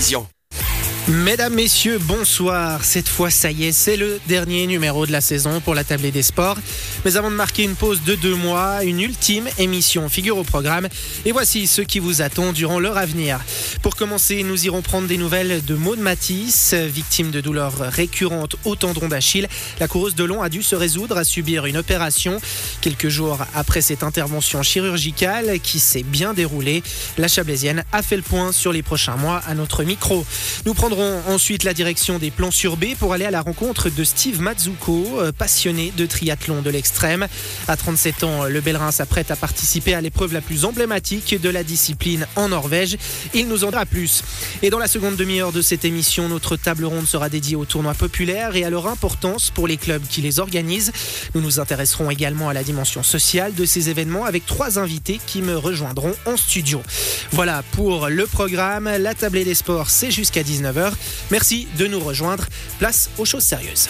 vision. Mesdames, Messieurs, bonsoir. Cette fois, ça y est, c'est le dernier numéro de la saison pour la tablée des sports. Mais avant de marquer une pause de deux mois, une ultime émission figure au programme. Et voici ce qui vous attend durant l'heure à venir. Pour commencer, nous irons prendre des nouvelles de Maud Matisse, victime de douleurs récurrentes au tendon d'Achille. La coureuse de long a dû se résoudre à subir une opération. Quelques jours après cette intervention chirurgicale qui s'est bien déroulée, la Chablaisienne a fait le point sur les prochains mois à notre micro. Nous prendrons ensuite la direction des plans sur B pour aller à la rencontre de Steve Mazzucco, euh, passionné de triathlon de l'extrême. À 37 ans, le Bellerin s'apprête à participer à l'épreuve la plus emblématique de la discipline en Norvège. Il nous en dira plus. Et dans la seconde demi-heure de cette émission, notre table ronde sera dédiée aux tournois populaires et à leur importance pour les clubs qui les organisent. Nous nous intéresserons également à la dimension sociale de ces événements avec trois invités qui me rejoindront en studio. Voilà pour le programme. La tablée des sports, c'est jusqu'à 19h. Merci de nous rejoindre. Place aux choses sérieuses.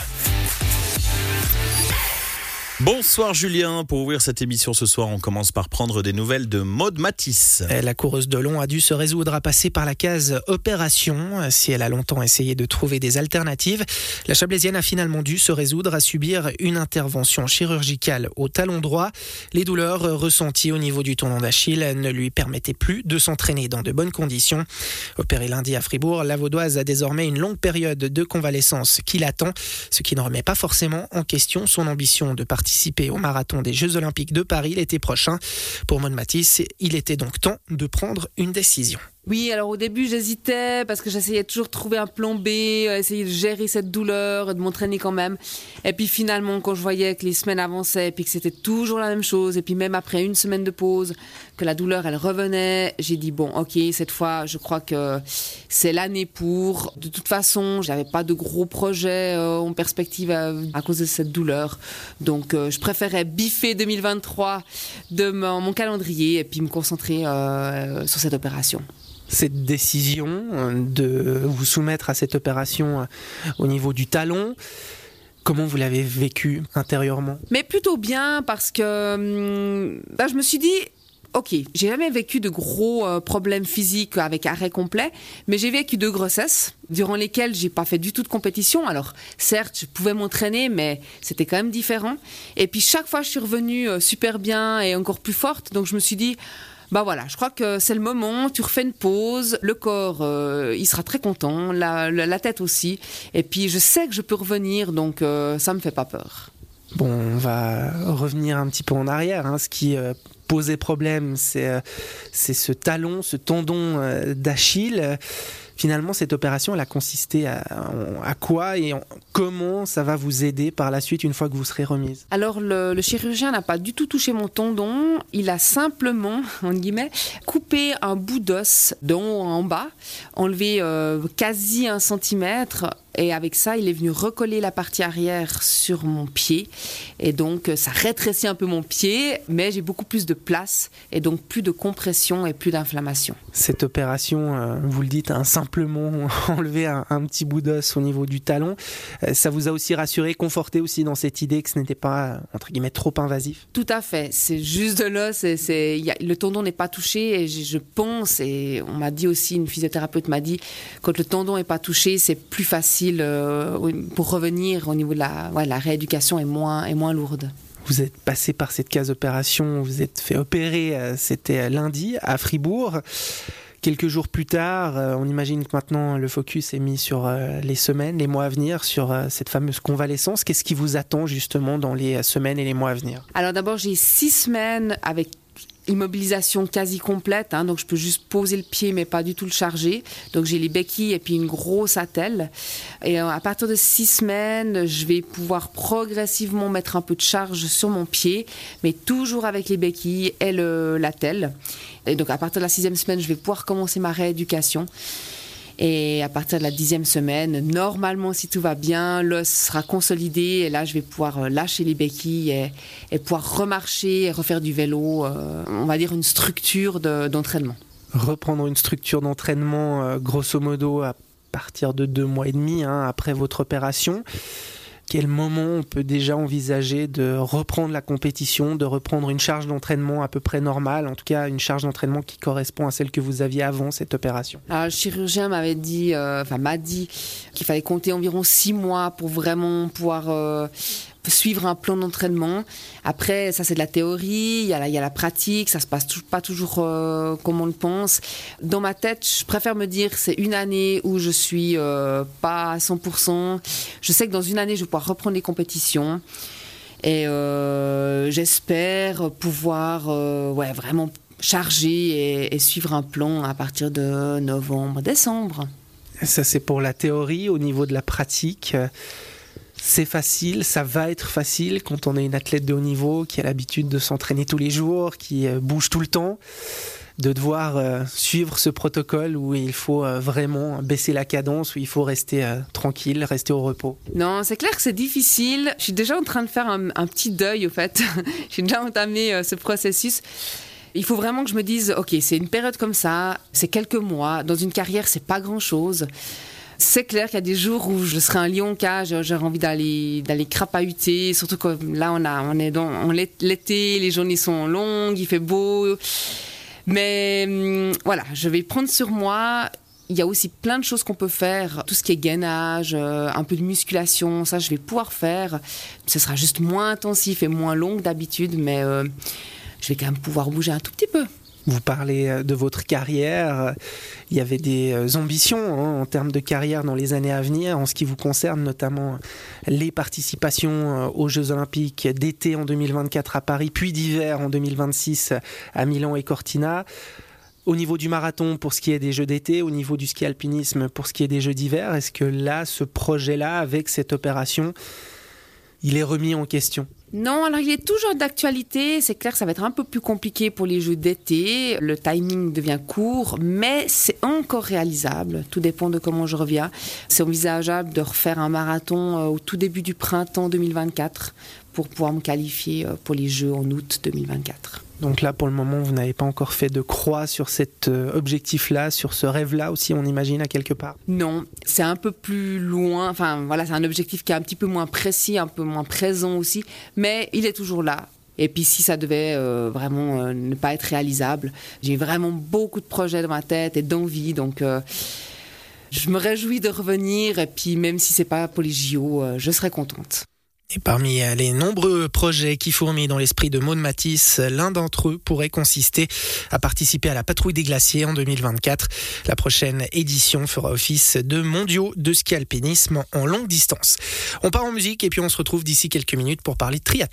Bonsoir Julien, pour ouvrir cette émission ce soir, on commence par prendre des nouvelles de Maude Matisse. La coureuse de long a dû se résoudre à passer par la case opération. Si elle a longtemps essayé de trouver des alternatives, la Chablaisienne a finalement dû se résoudre à subir une intervention chirurgicale au talon droit. Les douleurs ressenties au niveau du tendon d'Achille ne lui permettaient plus de s'entraîner dans de bonnes conditions. Opérée lundi à Fribourg, la Vaudoise a désormais une longue période de convalescence qui l'attend, ce qui ne remet pas forcément en question son ambition de partir participer au marathon des Jeux Olympiques de Paris l'été prochain. Pour Maud Matisse, il était donc temps de prendre une décision. Oui, alors au début j'hésitais parce que j'essayais toujours de trouver un plan B, euh, essayer de gérer cette douleur, de m'entraîner quand même. Et puis finalement, quand je voyais que les semaines avançaient et puis que c'était toujours la même chose, et puis même après une semaine de pause, que la douleur elle revenait, j'ai dit bon, ok, cette fois je crois que c'est l'année pour. De toute façon, j'avais pas de gros projets euh, en perspective euh, à, cause de cette douleur, donc je préférais biffer 2023 de mon, calendrier et puis me concentrer sur cette opération cette décision euh, de vous soumettre à cette opération euh, au niveau du talon. Comment vous l'avez vécu intérieurement? Mais plutôt bien parce que hum, bah, je me suis dit, ok, j'ai jamais vécu de gros euh, problèmes physiques avec arrêt complet, mais j'ai vécu deux grossesses durant lesquelles j'ai pas fait du tout de compétition. Alors certes, je pouvais m'entraîner, mais c'était quand même différent. Et puis chaque fois, je suis revenue super bien et encore plus forte. Donc je me suis dit, bah voilà, je crois que c'est le moment, tu refais une pause, le corps, euh, il sera très content, la, tête aussi, et puis je sais que je peux revenir, donc euh, ça me fait pas peur. Bon, on va revenir un petit peu en arrière. Hein. Ce qui euh, posait problème, c'est ce talon, ce tendon d'Achille. Finalement, cette opération, elle a consisté à, quoi et comment ça va vous aider par la suite une fois que vous serez remise? Alors, le, chirurgien n'a pas du tout touché mon tendon. Il a simplement, en guillemets, coupé un bout d'os d'en en bas, enlevé euh, quasi un centimètre et avec ça, il est venu recoller la partie arrière sur mon pied. Et donc, ça rétrécit un peu mon pied, mais j'ai beaucoup plus de place et donc plus de compression et plus d'inflammation. Cette opération, euh, vous le dites, hein, simplement enlever un, petit bout d'os au niveau du talon, euh, ça vous a aussi rassuré, conforté aussi dans cette idée que ce n'était pas, entre guillemets, trop invasif? Tout à fait. C'est juste de l'os. Le tendon n'est pas touché et je pense, et on m'a dit aussi, une physiothérapeute m'a dit, quand le tendon n'est pas touché, c'est plus facile euh, pour revenir au niveau de la, la rééducation est moins, est moins lourde. Vous êtes passé par cette case opération, vous êtes fait opérer, euh, c'était lundi à Fribourg. Quelques jours plus tard, euh, on imagine que maintenant le focus est mis sur les semaines, les mois à venir, sur cette fameuse convalescence. Qu'est-ce qui vous attend justement dans les semaines et les mois à venir? Alors d'abord, j'ai six semaines avec immobilisation quasi complète, hein, donc je peux juste poser le pied mais pas du tout le charger. Donc j'ai les béquilles et puis une grosse attelle. Et euh, à partir de six semaines, je vais pouvoir progressivement mettre un peu de charge sur mon pied, mais toujours avec les béquilles et l'attelle. Et donc à partir de la sixième semaine, je vais pouvoir commencer ma rééducation. Et à partir de la dixième semaine, normalement, si tout va bien, l'os sera consolidé et là, je vais pouvoir euh, lâcher les béquilles et, pouvoir remarcher et refaire du vélo. Euh, on va dire une structure d'entraînement. Reprendre une structure d'entraînement, euh, grosso modo, à partir de deux mois et demi hein, après votre opération. Quel moment on peut déjà envisager de reprendre la compétition, de reprendre une charge d'entraînement à peu près normale, en tout cas une charge d'entraînement qui correspond à celle que vous aviez avant cette opération? Alors, Le chirurgien m'avait dit, euh, enfin m'a dit qu'il fallait compter environ six mois pour vraiment pouvoir euh, suivre un plan d'entraînement. Après, ça c'est de la théorie, il y a la, pratique, ça se passe pas toujours euh, comme on le pense. Dans ma tête, je préfère me dire c'est une année où je suis euh, pas à 100%. Je sais que dans une année, je vais pouvoir reprendre les compétitions. Et euh, j'espère pouvoir ouais, vraiment charger et, suivre un plan à partir de novembre, décembre. Ça, c'est pour la théorie. Au niveau de la pratique, c'est facile, ça va être facile quand on est une athlète de haut niveau qui a l'habitude de s'entraîner tous les jours, qui euh, bouge tout le temps, de devoir euh, suivre ce protocole où il faut euh, vraiment baisser la cadence, où il faut rester tranquille, rester au repos. Non, c'est clair que c'est difficile. Je suis déjà en train de faire un, petit deuil, au fait. J'ai déjà entamé ce processus. Il faut vraiment que je me dise, ok, c'est une période comme ça, c'est quelques mois. Dans une carrière, c'est pas grand-chose. C'est clair qu'il y a des jours où je serai un lion cage, j'aurais envie d'aller d'aller crapahuter, surtout que là on a on est dans l'été, les journées sont longues, il fait beau. Mais hum, voilà, je vais prendre sur moi. Il y a aussi plein de choses qu'on peut faire, tout ce qui est gainage, euh, un peu de musculation, ça je vais pouvoir faire. Ce sera juste moins intensif et moins long que d'habitude, mais euh, je vais quand même pouvoir bouger un tout petit peu. Vous parlez euh, de votre carrière. Il y avait des euh, ambitions hein, en termes de carrière dans les années à venir, en ce qui vous concerne, notamment les participations euh, aux Jeux Olympiques d'été en 2024 à Paris, puis d'hiver en 2026 à Milan et Cortina. Au niveau du marathon pour ce qui est des Jeux d'été, au niveau du ski alpinisme pour ce qui est des Jeux d'hiver, est-ce que là, ce projet-là, avec cette opération, il est remis en question? Non, alors il est toujours d'actualité. C'est clair que ça va être un peu plus compliqué pour les jeux d'été. Le timing devient court, mais c'est encore réalisable. Tout dépend de comment je reviens. C'est envisageable de refaire un marathon euh, au tout début du printemps 2024 pour pouvoir me qualifier euh, pour les jeux en août 2024. Donc là, pour le moment, vous n'avez pas encore fait de croix sur cet euh, objectif-là, sur ce rêve-là aussi, on imagine, à quelque part? Non, c'est un peu plus loin. Enfin, voilà, c'est un objectif qui est un petit peu moins précis, un peu moins présent aussi, mais il est toujours là. Et puis si ça devait euh, vraiment euh, ne pas être réalisable, j'ai vraiment beaucoup de projets dans ma tête et d'envie, donc euh, je me réjouis de revenir. Et puis même si c'est pas pour les JO, je serai contente. Et parmi euh, les nombreux projets qui fourmillent dans l'esprit de Maud Matisse, l'un d'entre eux pourrait consister à participer à la patrouille des glaciers en 2024. La prochaine édition fera office de mondiaux de ski alpinisme en longue distance. On part en musique et puis on se retrouve d'ici quelques minutes pour parler triathlon.